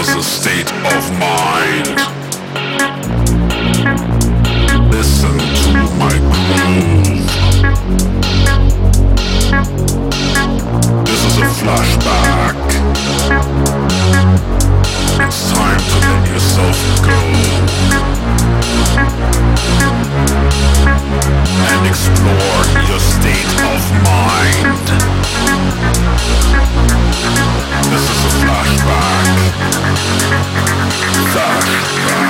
is a state of mind. Listen to my groove. This is a flashback. It's time to let yourself go and explore your state of mind. This is a flashback. Fuck.